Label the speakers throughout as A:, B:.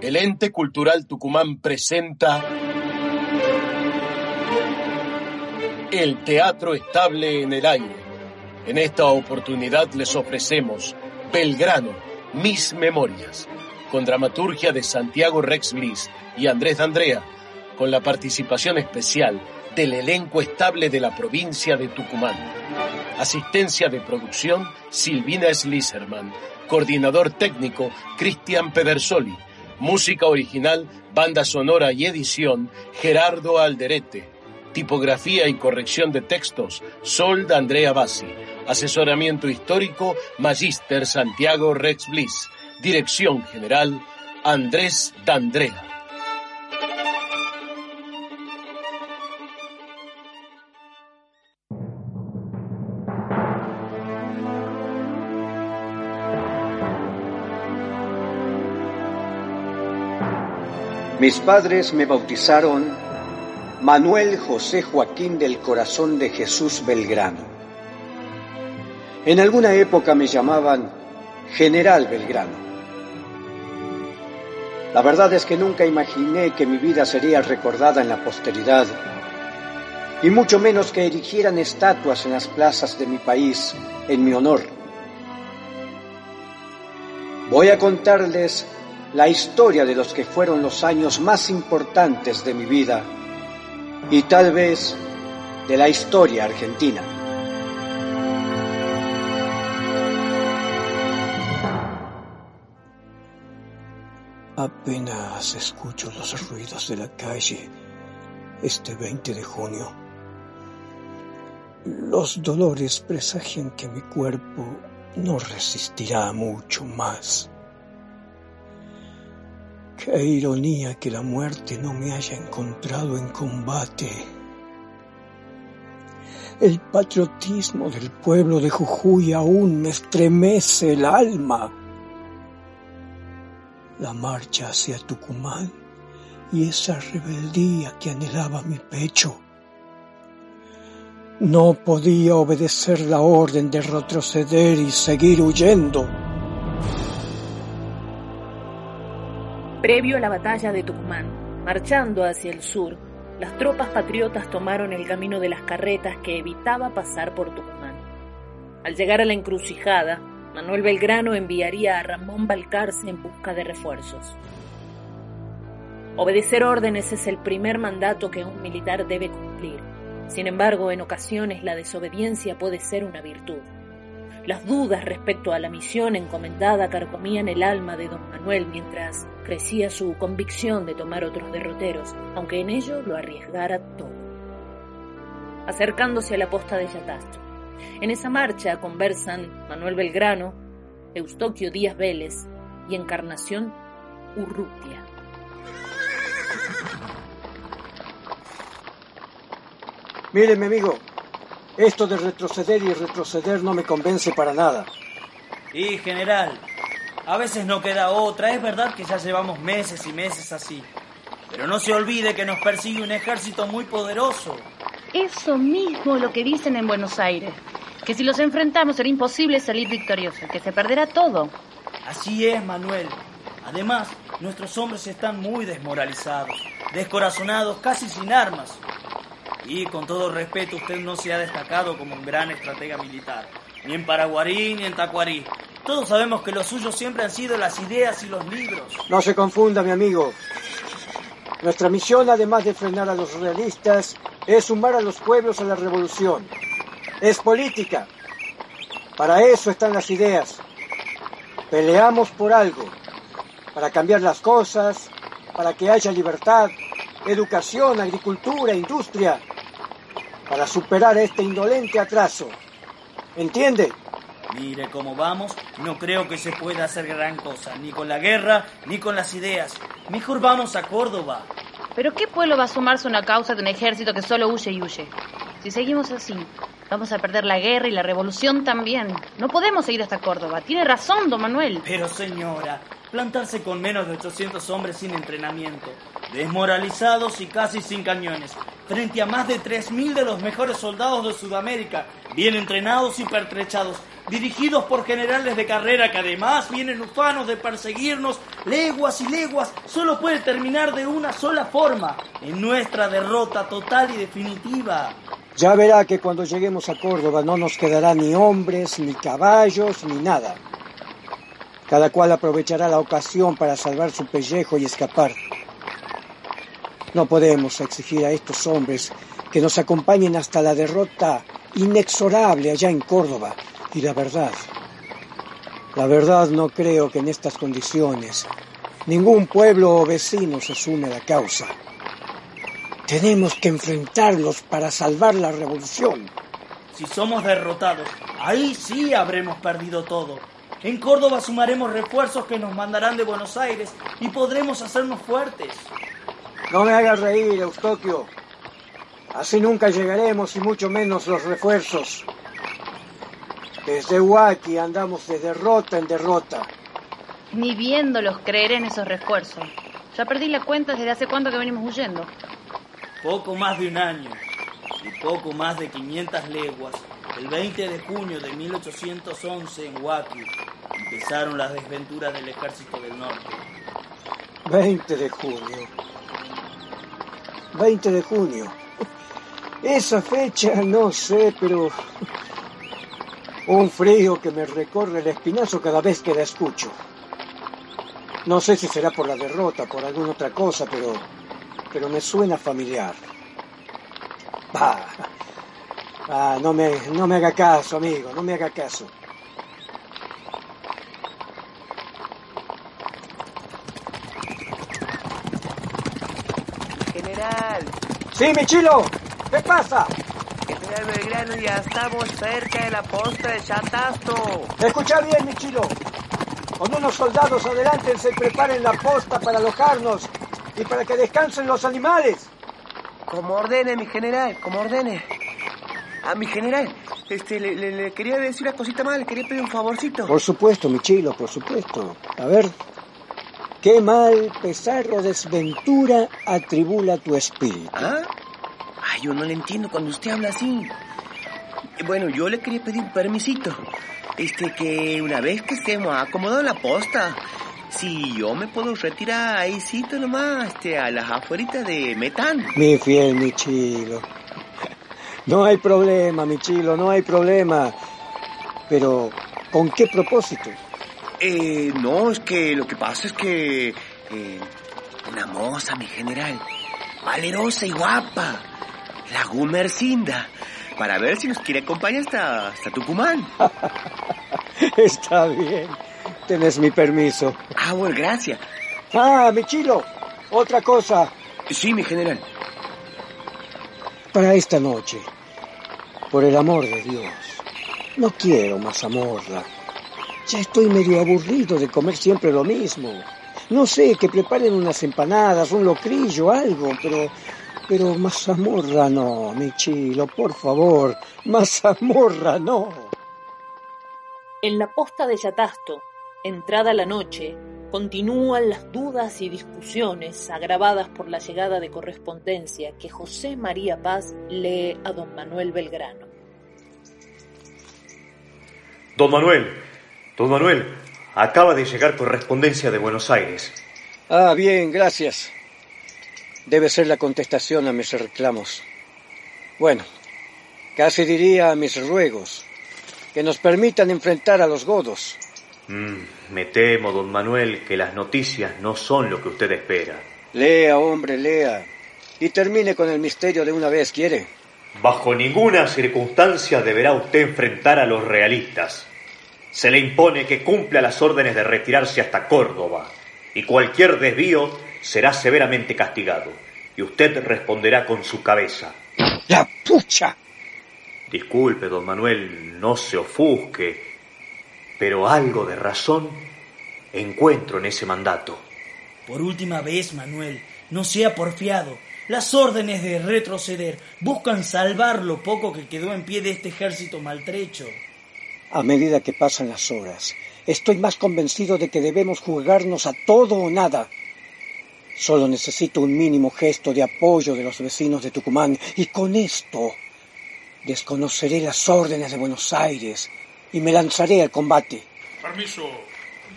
A: El ente cultural Tucumán presenta el teatro estable en el aire. En esta oportunidad les ofrecemos Belgrano, Mis Memorias, con dramaturgia de Santiago Rex Bliss y Andrés D'Andrea, con la participación especial del elenco estable de la provincia de Tucumán. Asistencia de producción Silvina Sliserman. Coordinador técnico Cristian Pedersoli. Música original, banda sonora y edición Gerardo Alderete. Tipografía y corrección de textos Sol de Andrea Bassi. Asesoramiento histórico Magister Santiago Rex Bliss. Dirección General Andrés D'Andrea.
B: Mis padres me bautizaron Manuel José Joaquín del Corazón de Jesús Belgrano. En alguna época me llamaban General Belgrano. La verdad es que nunca imaginé que mi vida sería recordada en la posteridad, y mucho menos que erigieran estatuas en las plazas de mi país en mi honor. Voy a contarles la historia de los que fueron los años más importantes de mi vida y tal vez de la historia argentina. Apenas escucho los ruidos de la calle este 20 de junio. Los dolores presagian que mi cuerpo no resistirá mucho más. Qué ironía que la muerte no me haya encontrado en combate. El patriotismo del pueblo de Jujuy aún me estremece el alma. La marcha hacia Tucumán y esa rebeldía que anhelaba mi pecho. No podía obedecer la orden de retroceder y seguir huyendo.
C: Previo a la batalla de Tucumán, marchando hacia el sur, las tropas patriotas tomaron el camino de las carretas que evitaba pasar por Tucumán. Al llegar a la encrucijada, Manuel Belgrano enviaría a Ramón Balcarce en busca de refuerzos. Obedecer órdenes es el primer mandato que un militar debe cumplir. Sin embargo, en ocasiones la desobediencia puede ser una virtud. Las dudas respecto a la misión encomendada carcomían el alma de don Manuel mientras crecía su convicción de tomar otros derroteros, aunque en ello lo arriesgara todo. Acercándose a la posta de Yatastro. En esa marcha conversan Manuel Belgrano, Eustoquio Díaz Vélez y Encarnación Urrutia.
B: Mire, mi amigo, esto de retroceder y retroceder no me convence para nada.
D: Y general, a veces no queda otra. Es verdad que ya llevamos meses y meses así. Pero no se olvide que nos persigue un ejército muy poderoso.
E: Eso mismo lo que dicen en Buenos Aires. Que si los enfrentamos será imposible salir victorioso, que se perderá todo.
D: Así es, Manuel. Además, nuestros hombres están muy desmoralizados, descorazonados, casi sin armas. Y con todo respeto, usted no se ha destacado como un gran estratega militar, ni en Paraguarí ni en Tacuarí. Todos sabemos que lo suyo siempre han sido las ideas y los libros.
B: No se confunda, mi amigo. Nuestra misión, además de frenar a los realistas, es sumar a los pueblos a la revolución. Es política. Para eso están las ideas. Peleamos por algo, para cambiar las cosas, para que haya libertad, educación, agricultura, industria, para superar este indolente atraso. ¿Entiende?
D: Mire cómo vamos, no creo que se pueda hacer gran cosa, ni con la guerra, ni con las ideas. Mejor vamos a Córdoba.
E: ¿Pero qué pueblo va a sumarse a una causa de un ejército que solo huye y huye? Si seguimos así, vamos a perder la guerra y la revolución también. No podemos seguir hasta Córdoba. Tiene razón, don Manuel.
D: Pero señora, plantarse con menos de 800 hombres sin entrenamiento, desmoralizados y casi sin cañones, frente a más de 3.000 de los mejores soldados de Sudamérica, bien entrenados y pertrechados. dirigidos por generales de carrera que además vienen ufanos de perseguirnos leguas y leguas, solo puede terminar de una sola forma, en nuestra derrota total y definitiva.
B: Ya verá que cuando lleguemos a Córdoba no nos quedará ni hombres, ni caballos, ni nada. Cada cual aprovechará la ocasión para salvar su pellejo y escapar. No podemos exigir a estos hombres que nos acompañen hasta la derrota inexorable allá en Córdoba. Y la verdad, la verdad no creo que en estas condiciones ningún pueblo o vecino se sume a la causa. Tenemos que enfrentarlos para salvar la revolución.
D: Si somos derrotados, ahí sí habremos perdido todo. En Córdoba sumaremos refuerzos que nos mandarán de Buenos Aires y podremos hacernos fuertes.
B: No me hagas reír, Eustoquio. Así nunca llegaremos y mucho menos los refuerzos. Desde Huaki andamos de derrota en derrota.
E: Ni viéndolos creeré en esos refuerzos. Ya perdí la cuenta desde hace cuánto que venimos huyendo.
D: Poco más de un año y poco más de 500 leguas. El 20 de junio de 1811 en Huaki empezaron las desventuras del ejército del norte.
B: 20 de junio. 20 de junio. Esa fecha no sé, pero un frío que me recorre el espinazo cada vez que la escucho. No sé si será por la derrota, por alguna otra cosa, pero, pero me suena familiar. Bah, bah, no, me, no me haga caso, amigo, no me haga caso.
F: General,
B: Sí, mi chilo, ¿qué pasa?
F: General Belgrano, ya estamos cerca de la posta de Chatasto.
B: Escucha bien, mi chilo. Con unos soldados adelante se preparen la posta para alojarnos y para que descansen los animales.
F: Como ordene, mi general, como ordene. A mi general, este, le, le- le quería decir una cosita más, le quería pedir un favorcito.
B: Por supuesto, mi chilo, por supuesto. A ver, qué mal, pesar o desventura atribula tu espíritu.
F: ¿Ah? Ay, yo no le entiendo cuando usted habla así. Bueno, yo le quería pedir un permisito. Este, que una vez que estemos acomodados la posta, si yo me puedo retirar ahí, cito nomás, este, a las afueritas de Metán.
B: Mi fiel, mi chilo. No hay problema, mi chilo, no hay problema. Pero, ¿con qué propósito?
F: Eh, no, es que lo que pasa es que... eh, una moza, mi general, valerosa y guapa, la Gumercinda, para ver si nos quiere acompañar hasta, hasta Tucumán.
B: Está bien. Tenés mi permiso.
F: Ah, bueno, gracias.
B: Ah, mi chilo. Otra cosa.
F: Sí, mi general.
B: Para esta noche, por el amor de Dios, no quiero más amorla. Ya estoy medio aburrido de comer siempre lo mismo. No sé, que preparen unas empanadas, un locrillo, algo, pero... Pero mazamorra no, mi chilo, por favor. Mazamorra no.
C: En la posta de Yatasto, entrada la noche, continúan las dudas y discusiones agravadas por la llegada de correspondencia que José María Paz lee a don Manuel Belgrano.
G: Don Manuel, don Manuel, acaba de llegar correspondencia de Buenos Aires.
B: Ah, bien, gracias. Debe ser la contestación a mis reclamos. Bueno, casi diría a mis ruegos, que nos permitan enfrentar a los godos.
G: Mm, me temo, don Manuel, que las noticias no son lo que usted espera.
B: Lea, hombre, lea. Y termine con el misterio de una vez, ¿quiere?
G: Bajo ninguna circunstancia deberá usted enfrentar a los realistas. Se le impone que cumpla las órdenes de retirarse hasta Córdoba, y cualquier desvío será severamente castigado, y usted responderá con su cabeza.
B: ¡La pucha!
G: Disculpe, don Manuel, no se ofusque, pero algo de razón encuentro en ese mandato.
D: Por última vez, Manuel, no sea porfiado. Las órdenes de retroceder buscan salvar lo poco que quedó en pie de este ejército maltrecho.
B: A medida que pasan las horas, estoy más convencido de que debemos jugarnos a todo o nada. Solo necesito un mínimo gesto de apoyo de los vecinos de Tucumán y con esto desconoceré las órdenes de Buenos Aires y me lanzaré al combate.
H: Permiso.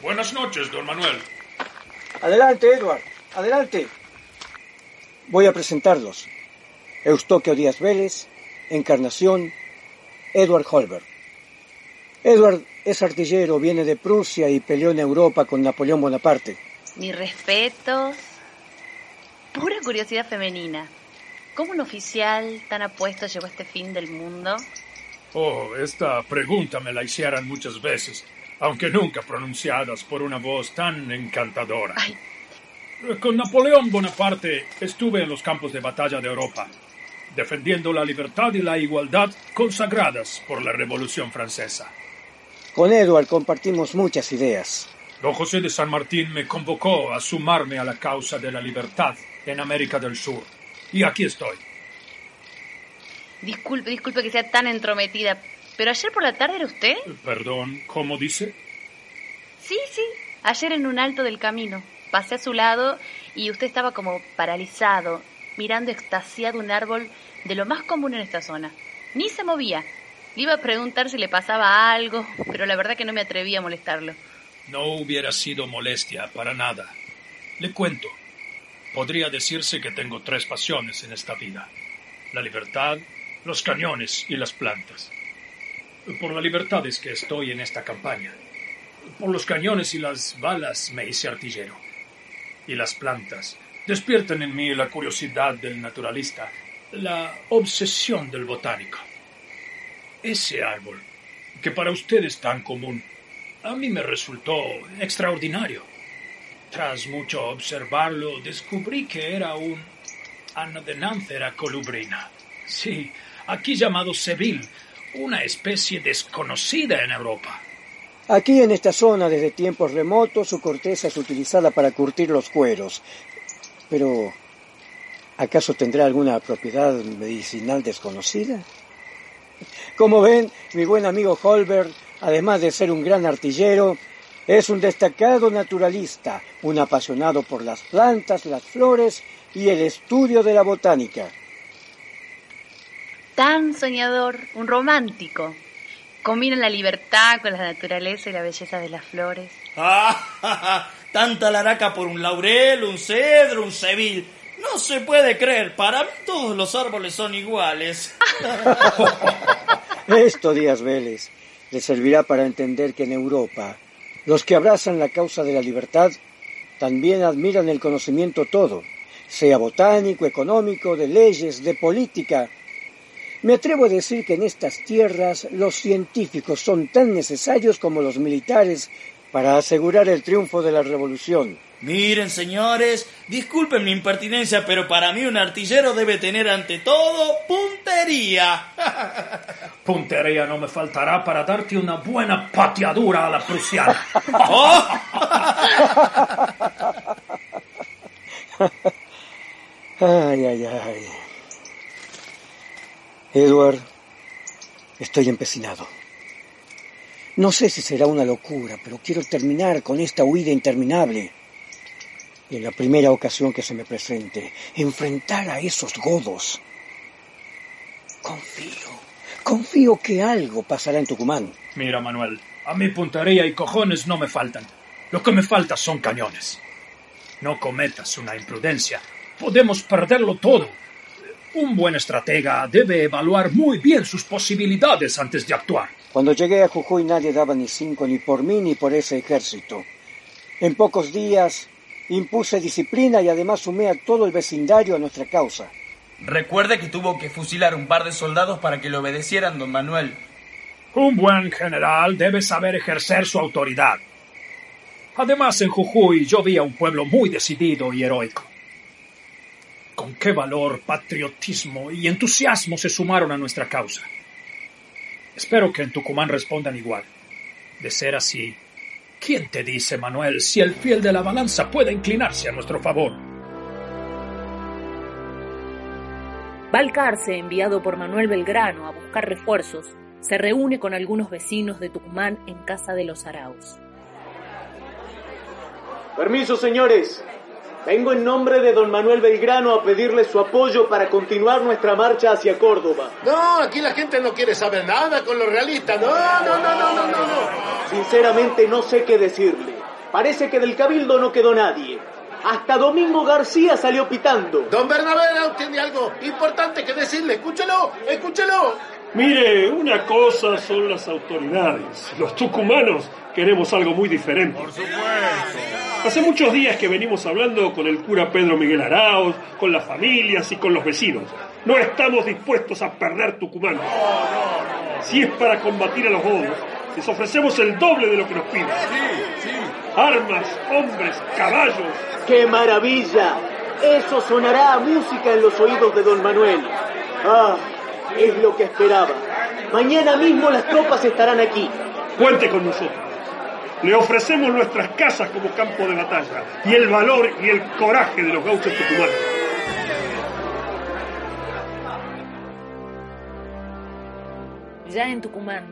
H: Buenas noches, don Manuel.
B: Adelante, Edward. Adelante. Voy a presentarlos. Eustoquio Díaz Vélez, Encarnación, Edward Holberg. Edward es artillero, viene de Prusia y peleó en Europa con Napoleón Bonaparte.
E: Mi respetos. Pura curiosidad femenina. ¿Cómo un oficial tan apuesto llegó a este fin del mundo?
H: Oh, esta pregunta me la hicieron muchas veces, aunque nunca pronunciadas por una voz tan encantadora.
E: Ay.
H: Con Napoleón Bonaparte estuve en los campos de batalla de Europa, defendiendo la libertad y la igualdad consagradas por la Revolución Francesa.
B: Con Edward compartimos muchas ideas.
H: Don José de San Martín me convocó a sumarme a la causa de la libertad en América del Sur. Y aquí estoy.
E: Disculpe, disculpe que sea tan entrometida, pero ayer por la tarde era usted.
H: Perdón, ¿cómo dice?
E: Sí, sí, ayer en un alto del camino. Pasé a su lado y usted estaba como paralizado, mirando extasiado un árbol de lo más común en esta zona. Ni se movía. Le iba a preguntar si le pasaba algo, pero la verdad que no me atreví a molestarlo.
H: No hubiera sido molestia para nada. Le cuento. Podría decirse que tengo tres pasiones en esta vida. La libertad, los cañones y las plantas. Por la libertad es que estoy en esta campaña. Por los cañones y las balas me hice artillero. Y las plantas despiertan en mí la curiosidad del naturalista, la obsesión del botánico. Ese árbol, que para usted es tan común, a mí me resultó extraordinario. Tras mucho observarlo, descubrí que era un Anadenanthera colubrina. Sí, aquí llamado Seville, una especie desconocida en Europa.
B: Aquí en esta zona, desde tiempos remotos, su corteza es utilizada para curtir los cueros. Pero, ¿acaso tendrá alguna propiedad medicinal desconocida? Como ven, mi buen amigo Holberg, además de ser un gran artillero, es un destacado naturalista, un apasionado por las plantas, las flores y el estudio de la botánica.
E: Tan soñador, un romántico. Combina la libertad con la naturaleza y la belleza de las flores.
D: Ah, tanta laraca por un laurel, un cedro, un sevil. No se puede creer. Para mí todos los árboles son iguales.
B: Esto, Díaz Vélez, le servirá para entender que en Europa los que abrazan la causa de la libertad también admiran el conocimiento todo, sea botánico, económico, de leyes, de política. Me atrevo a decir que en estas tierras los científicos son tan necesarios como los militares para asegurar el triunfo de la revolución.
D: Miren, señores, disculpen mi impertinencia, pero para mí un artillero debe tener ante todo puntería.
H: Puntería no me faltará para darte una buena pateadura a la prusiana.
D: ¡Oh!
B: Ay, ay, ay. Edward, estoy empecinado. No sé si será una locura, pero quiero terminar con esta huida interminable. Y en la primera ocasión que se me presente, enfrentar a esos godos. Confío, confío que algo pasará en Tucumán.
H: Mira, Manuel, a mí puntería y cojones no me faltan. Lo que me falta son cañones. No cometas una imprudencia. Podemos perderlo todo. Un buen estratega debe evaluar muy bien sus posibilidades antes de actuar.
B: Cuando llegué a Jujuy nadie daba ni cinco ni por mí ni por ese ejército. En pocos días impuse disciplina y además sumé a todo el vecindario a nuestra causa.
I: Recuerde que tuvo que fusilar un par de soldados para que le obedecieran, don Manuel.
H: Un buen general debe saber ejercer su autoridad. Además, en Jujuy yo vi a un pueblo muy decidido y heroico. Con qué valor, patriotismo y entusiasmo se sumaron a nuestra causa. Espero que en Tucumán respondan igual. De ser así, ¿quién te dice, Manuel, si el fiel de la balanza puede inclinarse a nuestro favor?
C: Balcarce, enviado por Manuel Belgrano a buscar refuerzos, se reúne con algunos vecinos de Tucumán en casa de los Arauz.
B: Permiso, señores.
J: Vengo en nombre de don Manuel Belgrano a pedirle su apoyo para continuar nuestra marcha hacia Córdoba.
A: No, aquí la gente no quiere saber nada con los realistas. No, no, no, no, no, no. no.
J: Sinceramente no sé qué decirle. Parece que del cabildo no quedó nadie. Hasta Domingo García salió pitando.
A: Don Bernabé tiene algo importante que decirle. Escúchelo, escúchelo.
K: Mire, una cosa son las autoridades. Los tucumanos queremos algo muy diferente.
L: Por supuesto.
K: Hace muchos días que venimos hablando con el cura Pedro Miguel Arauz, con las familias y con los vecinos. No estamos dispuestos a perder Tucumán. Si es para combatir a los godos, les ofrecemos el doble de lo que nos piden. Armas, hombres, caballos.
J: ¡Qué maravilla! Eso sonará a música en los oídos de don Manuel. Ah, es lo que esperaba. Mañana mismo las tropas estarán aquí.
K: Cuente con nosotros. Le ofrecemos nuestras casas como campo de batalla y el valor y el coraje de los gauchos tucumanos.
C: Ya en Tucumán,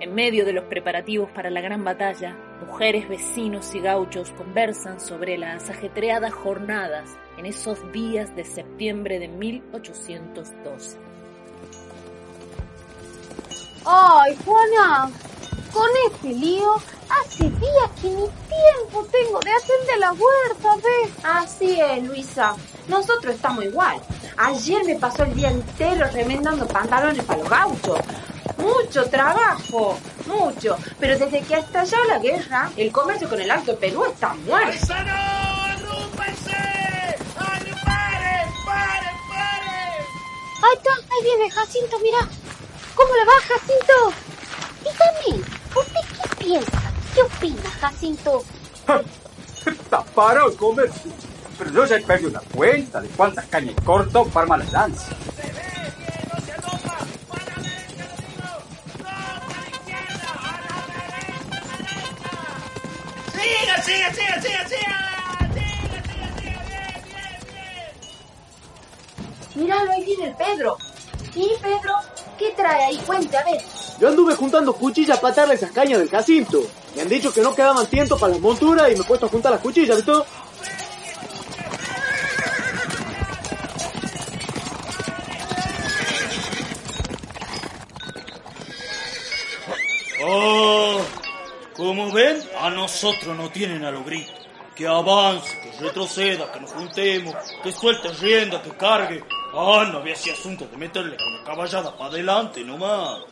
C: en medio de los preparativos para la gran batalla, mujeres, vecinos y gauchos conversan sobre las ajetreadas jornadas en esos días de septiembre de 1812.
M: Ay, Juana, con este lío, hace días que ni tiempo tengo de hacer de la huerta, ¿ves?
N: Así es, Luisa. Nosotros estamos igual. Ayer me pasó el día entero remendando pantalones para los gauchos. Mucho trabajo, mucho. Pero desde que ha estallado la guerra, el comercio con el Alto Perú está muerto.
M: Ahí está, ahí viene Jacinto, mira. ¿Cómo le va, Jacinto? Dígame, ¿usted qué piensa? ¿Qué opina, Jacinto?
O: Está parado el comercio. Pero yo ya he perdido la cuenta de cuántas cañas corto para la lanza.
L: ¡Siga, siga, siga, siga, siga!
N: Míralo, ahí viene el Pedro. Sí, Pedro, ¿qué trae ahí? Cuente, a ver.
J: Yo anduve juntando cuchillas para atarle esas cañas del Jacinto. Me han dicho que no quedaban tiempo para las monturas y me he puesto a juntar las cuchillas, ¿viste?
D: Oh, como ven, a nosotros no tienen a los gritos. Que avance, que retroceda, que nos juntemos, que suelte rienda, que cargue. Ah, no había ese asunto de meterle con la caballada para adelante nomás.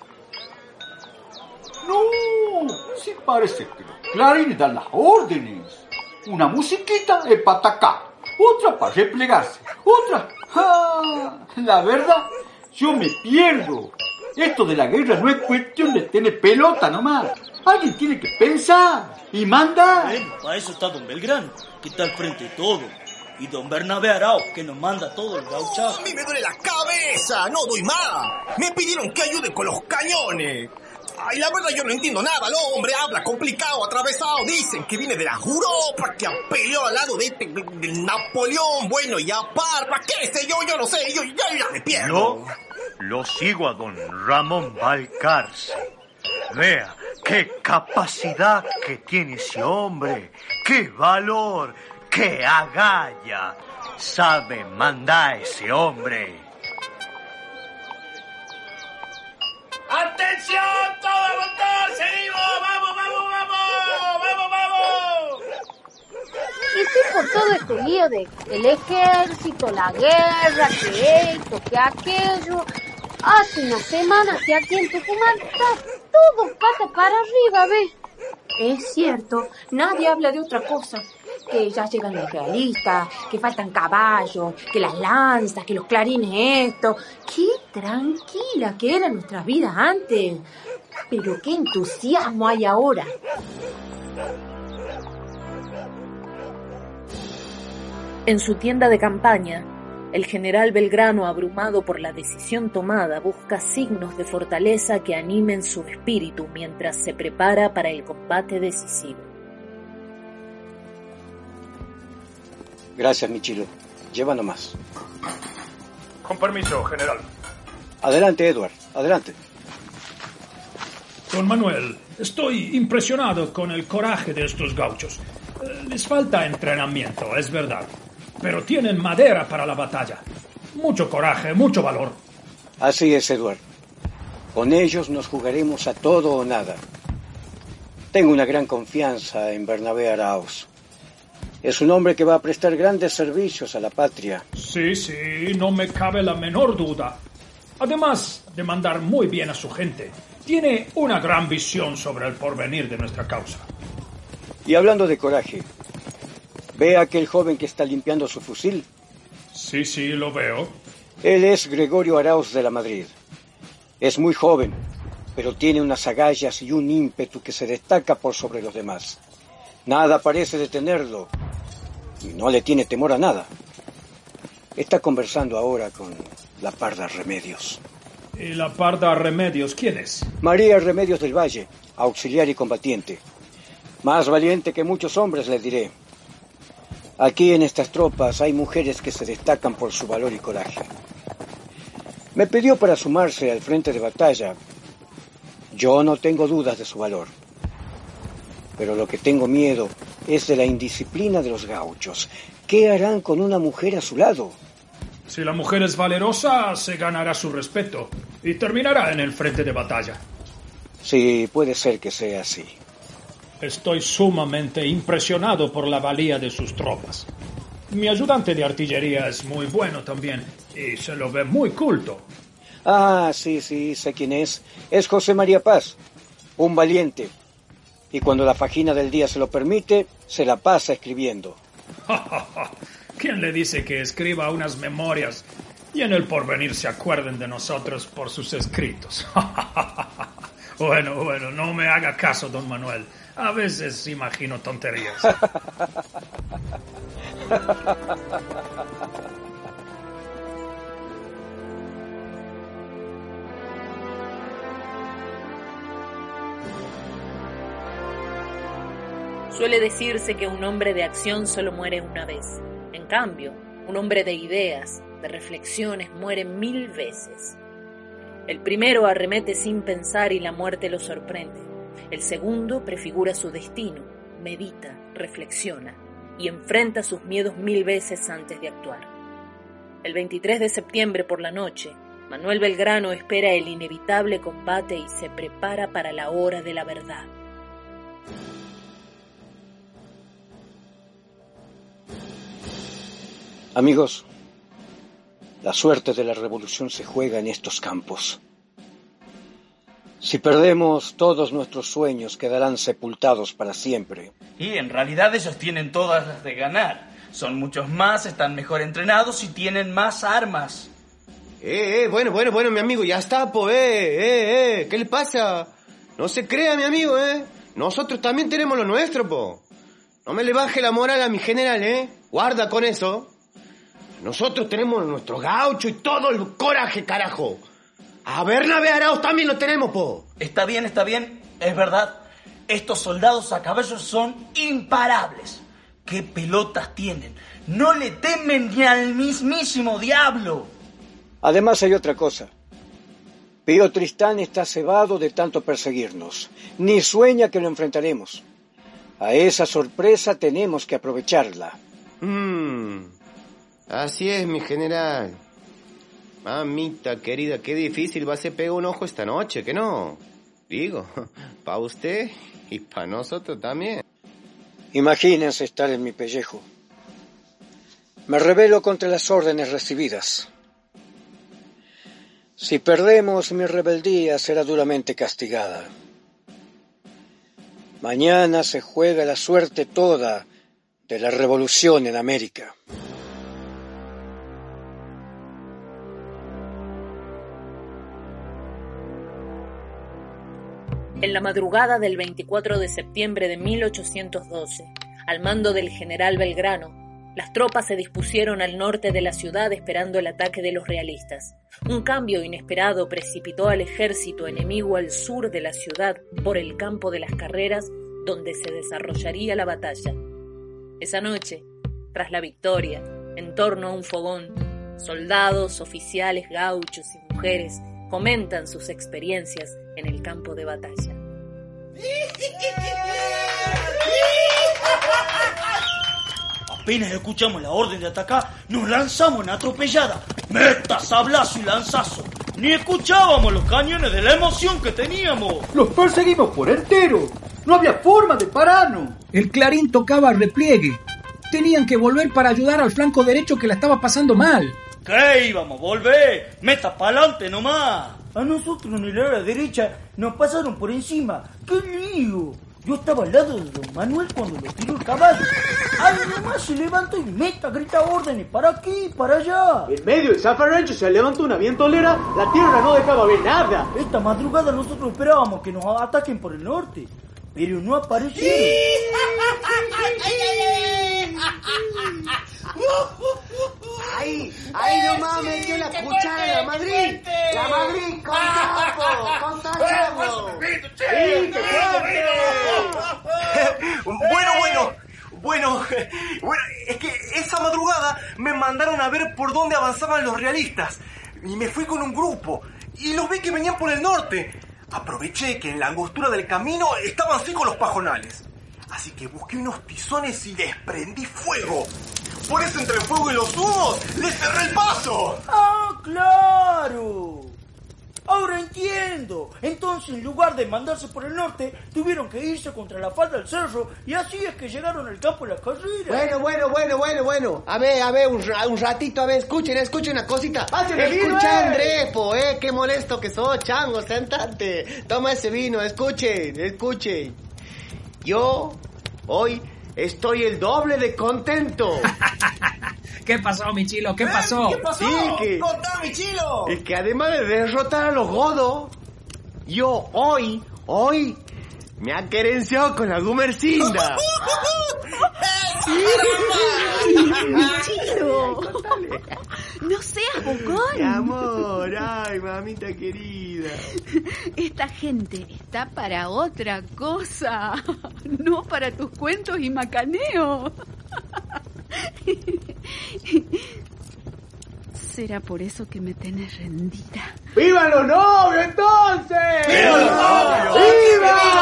O: No, sí parece que los clarines dan las órdenes. Una musiquita es para atacar, otra para replegarse, otra... ¡Ah! La verdad, yo me pierdo. Esto de la guerra no es cuestión de tener pelota nomás. Alguien tiene que pensar y mandar.
D: Bueno, para eso está don Belgrano, que está al frente de todo. Y don Bernabé Arao, que nos manda todo el gauchazo.
P: A mí me duele la cabeza, no doy más. Me pidieron que ayude con los cañones. Ay, la verdad yo no entiendo nada. El hombre habla complicado, atravesado. Dicen que viene de la Europa, que peleó al lado de este, de- Napoleón. Bueno, y a Parma, qué sé yo, yo no sé. Yo ya, ya me pierdo.
G: Yo lo sigo a don Ramón Balcarce. Vea qué capacidad que tiene ese hombre, qué valor, qué agalla. Sabe mandar ese hombre.
L: ¡Atención! ¡Todo a montar! ¡Seguimos! ¡Vamos, vamos, vamos! ¡Vamos, vamos!
M: Y sí, por todo este lío de el ejército, la guerra, que esto, que aquello. Hace una semana que aquí en Tucumán está todo pata para arriba, ¿ves?
N: Es cierto, nadie habla de otra cosa. Que ya llegan los realistas, que faltan caballos, que las lanzas, que los clarines esto. Qué tranquila que era nuestra vida antes. Pero qué entusiasmo hay ahora.
C: En su tienda de campaña, el general Belgrano, abrumado por la decisión tomada, busca signos de fortaleza que animen su espíritu mientras se prepara para el combate decisivo.
B: Gracias, Michilo. Lleva nomás.
H: Con permiso, general.
B: Adelante, Edward. Adelante.
H: Don Manuel, estoy impresionado con el coraje de estos gauchos. Eh, Les falta entrenamiento, es verdad. pero tienen madera para la batalla. Mucho coraje, mucho valor.
B: Así es, Edward. Con ellos nos jugaremos a todo o nada. Tengo una gran confianza en Bernabé Arauz. Es un hombre que va a prestar grandes servicios a la patria.
H: Sí, sí, no me cabe la menor duda. Además de mandar muy bien a su gente, tiene una gran visión sobre el porvenir de nuestra causa.
B: Y hablando de coraje, ¿ve a aquel joven que está limpiando su fusil?
H: Sí, sí, lo veo.
B: Él es Gregorio Arauz de la Madrid. Es muy joven, pero tiene unas agallas y un ímpetu que se destaca por sobre los demás. Nada parece detenerlo y no le tiene temor a nada. Está conversando ahora con la Parda Remedios.
H: ¿Y la Parda Remedios quién es?
B: María Remedios del Valle, auxiliar y combatiente. Más valiente que muchos hombres, le diré. Aquí en estas tropas hay mujeres que se destacan por su valor y coraje. Me pidió para sumarse al frente de batalla. Yo no tengo dudas de su valor. Pero lo que tengo miedo es de la indisciplina de los gauchos. ¿Qué harán con una mujer a su lado?
H: Si la mujer es valerosa, se ganará su respeto y terminará en el frente de batalla.
B: Sí, puede ser que sea así.
H: Estoy sumamente impresionado por la valía de sus tropas. Mi ayudante de artillería es muy bueno también y se lo ve muy culto.
B: Ah, sí, sí, sé quién es. Es José María Paz, un valiente. Y cuando la fajina del día se lo permite, se la pasa escribiendo.
H: ¿Quién le dice que escriba unas memorias y en el porvenir se acuerden de nosotros por sus escritos? bueno, bueno, no me haga caso, don Manuel. A veces imagino tonterías.
C: Suele decirse que un hombre de acción solo muere una vez. En cambio, un hombre de ideas, de reflexiones, muere mil veces. El primero arremete sin pensar y la muerte lo sorprende. El segundo prefigura su destino, medita, reflexiona y enfrenta sus miedos mil veces antes de actuar. El 23 de septiembre por la noche, Manuel Belgrano espera el inevitable combate y se prepara para la hora de la verdad.
B: Amigos, la suerte de la revolución se juega en estos campos. Si perdemos, todos nuestros sueños quedarán sepultados para siempre.
I: Y en realidad ellos tienen todas las de ganar. Son muchos más, están mejor entrenados y tienen más armas.
F: Eh, eh, bueno, bueno, bueno, mi amigo, ya está, po, eh, eh, eh, ¿qué le pasa? No se crea, mi amigo, eh. Nosotros también tenemos lo nuestro, po. No me le baje la moral a mi general, eh. Guarda con eso. Nosotros tenemos nuestro gaucho y todo el coraje, carajo. A Bernabé Arauz también lo tenemos, po.
I: Está bien, está bien, es verdad. Estos soldados a caballo son imparables. ¿Qué pelotas tienen? No le temen ni al mismísimo diablo.
B: Además hay otra cosa. Pío Tristán está cebado de tanto perseguirnos. Ni sueña que lo enfrentaremos. A esa sorpresa tenemos que aprovecharla.
F: Mm, así es, mi general. Mamita querida, qué difícil va a ser pegar un ojo esta noche, ¿que no? Digo, para usted y para nosotros también.
B: Imagínense estar en mi pellejo. Me rebelo contra las órdenes recibidas. Si perdemos, mi rebeldía será duramente castigada. Mañana se juega la suerte toda de la revolución en América.
C: En la madrugada del 24 de septiembre de 1812, al mando del general Belgrano, las tropas se dispusieron al norte de la ciudad esperando el ataque de los realistas. Un cambio inesperado precipitó al ejército enemigo al sur de la ciudad por el campo de las carreras donde se desarrollaría la batalla. Esa noche, tras la victoria, en torno a un fogón, soldados, oficiales, gauchos y mujeres comentan sus experiencias en el campo de batalla.
D: Apenas escuchamos la orden de atacar, nos lanzamos en atropellada. Meta, sablazo y lanzazo. Ni escuchábamos los cañones de la emoción que teníamos.
O: Los perseguimos por entero. No había forma de pararnos.
Q: El clarín tocaba repliegue. Tenían que volver para ayudar al flanco derecho que la estaba pasando mal.
D: ¿Qué íbamos a volver? Meta pa'lante nomás. A nosotros ni la derecha nos pasaron por encima. ¡Qué lío! Yo estaba al lado de don Manuel cuando lo tiró el caballo. Ahí nomás se levantó y meta, grita órdenes para aquí, para allá.
J: En medio del zafarrancho se levantó una vientolera, la tierra no dejaba ver nada.
D: Esta madrugada nosotros esperábamos que nos ataquen por el norte, pero no aparecieron.
F: ¡Ay! ¡Ay, nomás metió la cuchara la Madrid! ¡La Madrid con capo! ¡Con capo!
P: Bueno, bueno, bueno, bueno, es que esa madrugada me mandaron a ver por dónde avanzaban los realistas. Y me fui con un grupo. Y los vi que venían por el norte. Aproveché que en la angostura del camino estaban secos los pajonales. Así que busqué unos tizones y les prendí fuego. Por eso entre el fuego y los humos les cerré el paso.
D: ¡Ah, claro! Ahora entiendo. Entonces, en lugar de mandarse por el norte, tuvieron que irse contra la falda del cerro y así es que llegaron al campo de la carrera.
F: Bueno, bueno, bueno, bueno, bueno. A ver, a ver, un, un ratito, a ver, escuchen, escuchen una cosita. Escucha,
J: eh.
F: André, po, eh, qué molesto que sos, chango, sentate. Toma ese vino, escuchen, escuchen. Yo, hoy, estoy el doble de contento.
Q: ¿Qué pasó, mi chilo? ¿Qué pasó?
P: ¿Qué pasó?
F: Sí, que-
P: ¡Contá, mi chilo!
F: Es que además de derrotar a los godos, yo hoy, hoy, me ha querenciado con la Gumercinda.
N: Chilo. No seas bocón.
F: Mi amor, ay, mamita querida.
N: Esta gente está para otra cosa, no para tus cuentos y macaneos. Será por eso que me tenés rendida.
J: ¡Vivan los novios entonces!
P: ¡Viva los novios!
J: ¡Viva!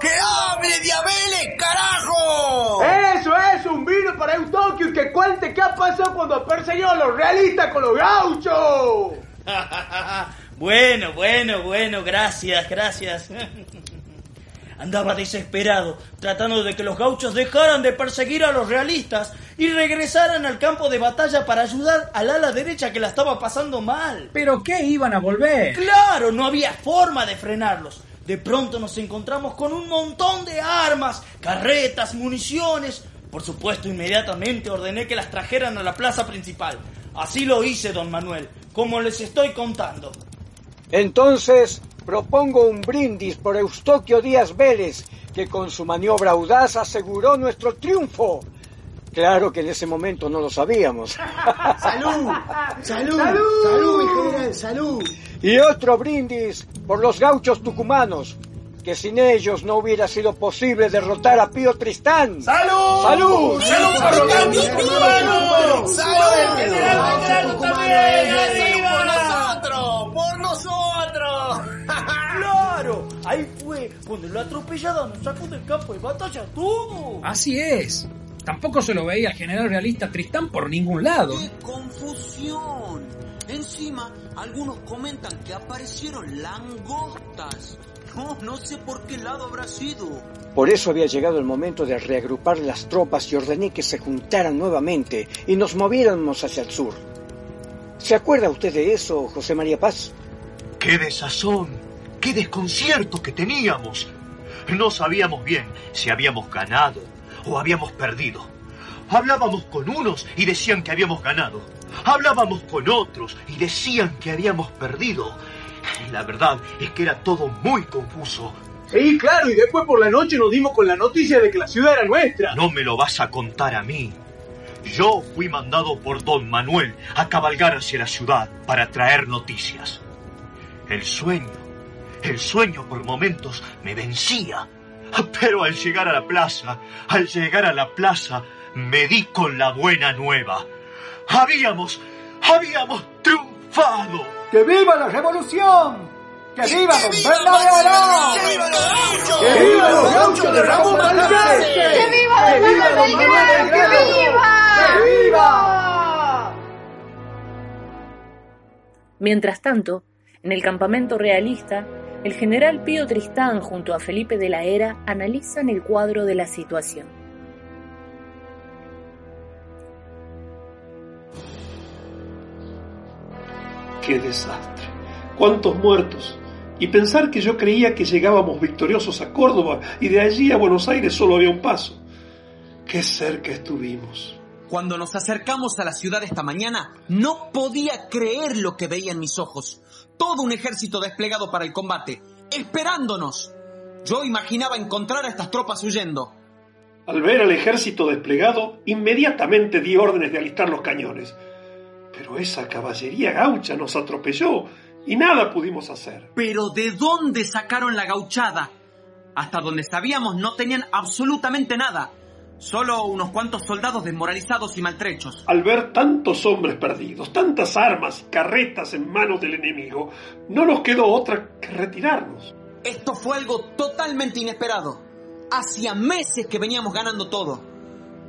P: ¡Que hable Diabeles, carajo!
J: Eso es un vino para Eustoquio y que cuente qué ha pasado cuando persiguió a los realistas con los gauchos.
D: bueno, bueno, bueno, gracias, gracias. Andaba desesperado, tratando de que los gauchos dejaran de perseguir a los realistas y regresaran al campo de batalla para ayudar al ala derecha que la estaba pasando mal.
Q: ¿Pero qué iban a volver?
D: Claro, no había forma de frenarlos. De pronto nos encontramos con un montón de armas, carretas, municiones. Por supuesto, inmediatamente ordené que las trajeran a la plaza principal. Así lo hice, don Manuel, como les estoy contando.
B: Entonces propongo un brindis por Eustoquio Díaz Vélez, que con su maniobra audaz aseguró nuestro triunfo. Claro que en ese momento no lo sabíamos.
F: ¡Salud! ¡Salud! ¡Salud, mi general! ¡Salud!
B: Y otro brindis por los gauchos tucumanos, que sin ellos no hubiera sido posible derrotar a Pío Tristán.
P: ¡Salud!
B: ¡Salud!
P: ¡Salud por! ¡Salud! ¡Arriba! ¡Por nosotros! ¡Por nosotros!
D: ¡Claro! Ahí fue cuando la atropellada nos sacó del campo de batalla todo.
Q: Así es. Tampoco se lo veía al general realista Tristán por ningún lado.
R: ¡Qué confusión! Encima, algunos comentan que aparecieron langostas. No, no sé por qué lado habrá sido.
B: Por eso había llegado el momento de reagrupar las tropas y ordené que se juntaran nuevamente y nos moviéramos hacia el sur. ¿Se acuerda usted de eso, José María Paz?
G: ¡Qué desazón! ¡Qué desconcierto que teníamos! No sabíamos bien si habíamos ganado o habíamos perdido. Hablábamos con unos y decían que habíamos ganado. Hablábamos con otros y decían que habíamos perdido. La verdad es que era todo muy confuso.
J: Sí, claro, y después por la noche nos dimos con la noticia de que la ciudad era nuestra.
G: No me lo vas a contar a mí. Yo fui mandado por don Manuel a cabalgar hacia la ciudad para traer noticias. El sueño, el sueño por momentos me vencía. Pero al llegar a la plaza, al llegar a la plaza, me di con la buena nueva. Habíamos, habíamos triunfado.
O: ¡Que viva la revolución! ¡Que viva don Bernabé
L: ¡Que viva los gauchos de Ramón Valverde!
M: ¡Que viva don Manuel Belgrano! ¡Que viva!
L: ¡Que viva!
C: Mientras tanto, en el campamento realista, el general Pío Tristán junto a Felipe de la Era analizan el cuadro de la situación.
K: ¡Qué desastre! ¿Cuántos muertos? Y pensar que yo creía que llegábamos victoriosos a Córdoba y de allí a Buenos Aires solo había un paso. ¡Qué cerca estuvimos!
R: Cuando nos acercamos a la ciudad esta mañana, no podía creer lo que veía en mis ojos. Todo un ejército desplegado para el combate, esperándonos. Yo imaginaba encontrar a estas tropas huyendo.
K: Al ver al ejército desplegado, inmediatamente di órdenes de alistar los cañones. Pero esa caballería gaucha nos atropelló y nada pudimos hacer.
R: Pero ¿de dónde sacaron la gauchada? Hasta donde sabíamos no tenían absolutamente nada. Solo unos cuantos soldados desmoralizados y maltrechos.
K: Al ver tantos hombres perdidos, tantas armas, carretas en manos del enemigo, no nos quedó otra que retirarnos.
R: Esto fue algo totalmente inesperado. Hacía meses que veníamos ganando todo.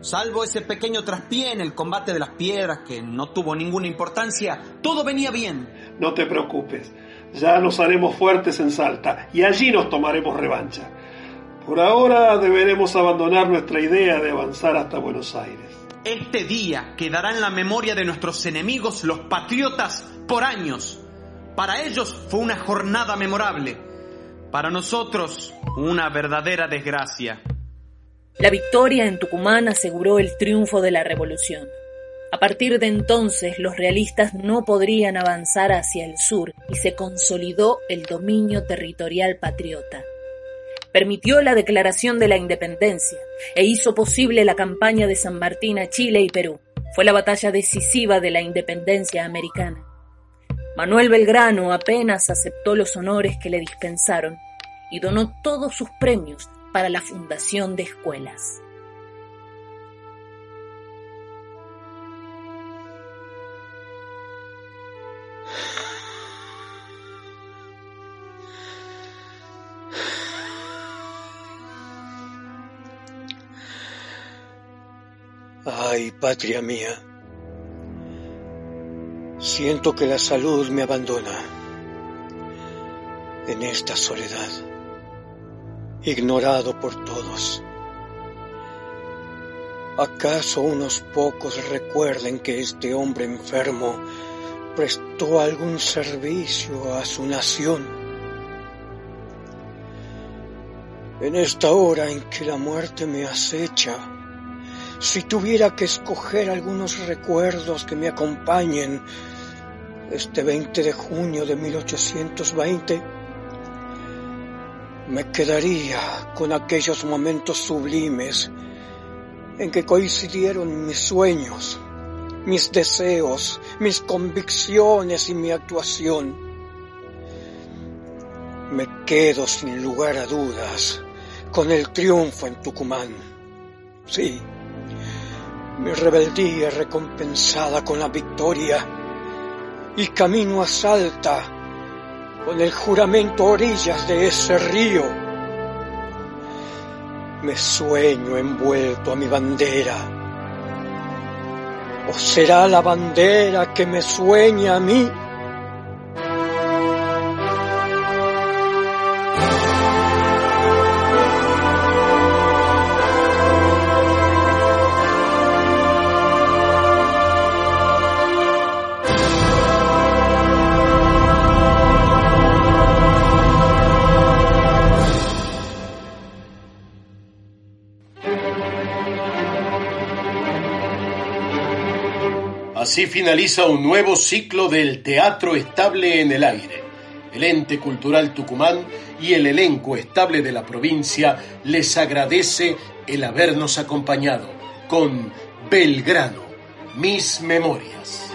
R: Salvo ese pequeño traspié en el combate de las piedras que no tuvo ninguna importancia, todo venía bien.
K: No te preocupes, ya nos haremos fuertes en Salta y allí nos tomaremos revancha. Por ahora deberemos abandonar nuestra idea de avanzar hasta Buenos Aires.
R: Este día quedará en la memoria de nuestros enemigos, los patriotas, por años. Para ellos fue una jornada memorable. Para nosotros, una verdadera desgracia.
C: La victoria en Tucumán aseguró el triunfo de la revolución. A partir de entonces, los realistas no podrían avanzar hacia el sur y se consolidó el dominio territorial patriota permitió la declaración de la independencia e hizo posible la campaña de San Martín a Chile y Perú. Fue la batalla decisiva de la independencia americana. Manuel Belgrano apenas aceptó los honores que le dispensaron y donó todos sus premios para la fundación de escuelas.
B: Ay, patria mía, siento que la salud me abandona en esta soledad, ignorado por todos. ¿Acaso unos pocos recuerden que este hombre enfermo prestó algún servicio a su nación? En esta hora en que la muerte me acecha, si tuviera que escoger algunos recuerdos que me acompañen este 20 de junio de 1820, me quedaría con aquellos momentos sublimes en que coincidieron mis sueños, mis deseos, mis convicciones y mi actuación. Me quedo sin lugar a dudas con el triunfo en Tucumán. Sí, mi rebeldía recompensada con la victoria y camino a Salta con el juramento orillas de ese río. Me sueño envuelto a mi bandera. ¿O será la bandera que me sueña a mí?
A: Así finaliza un nuevo ciclo del Teatro Estable en el Aire. El ente cultural Tucumán y el elenco estable de la provincia les agradece el habernos acompañado con Belgrano, mis memorias.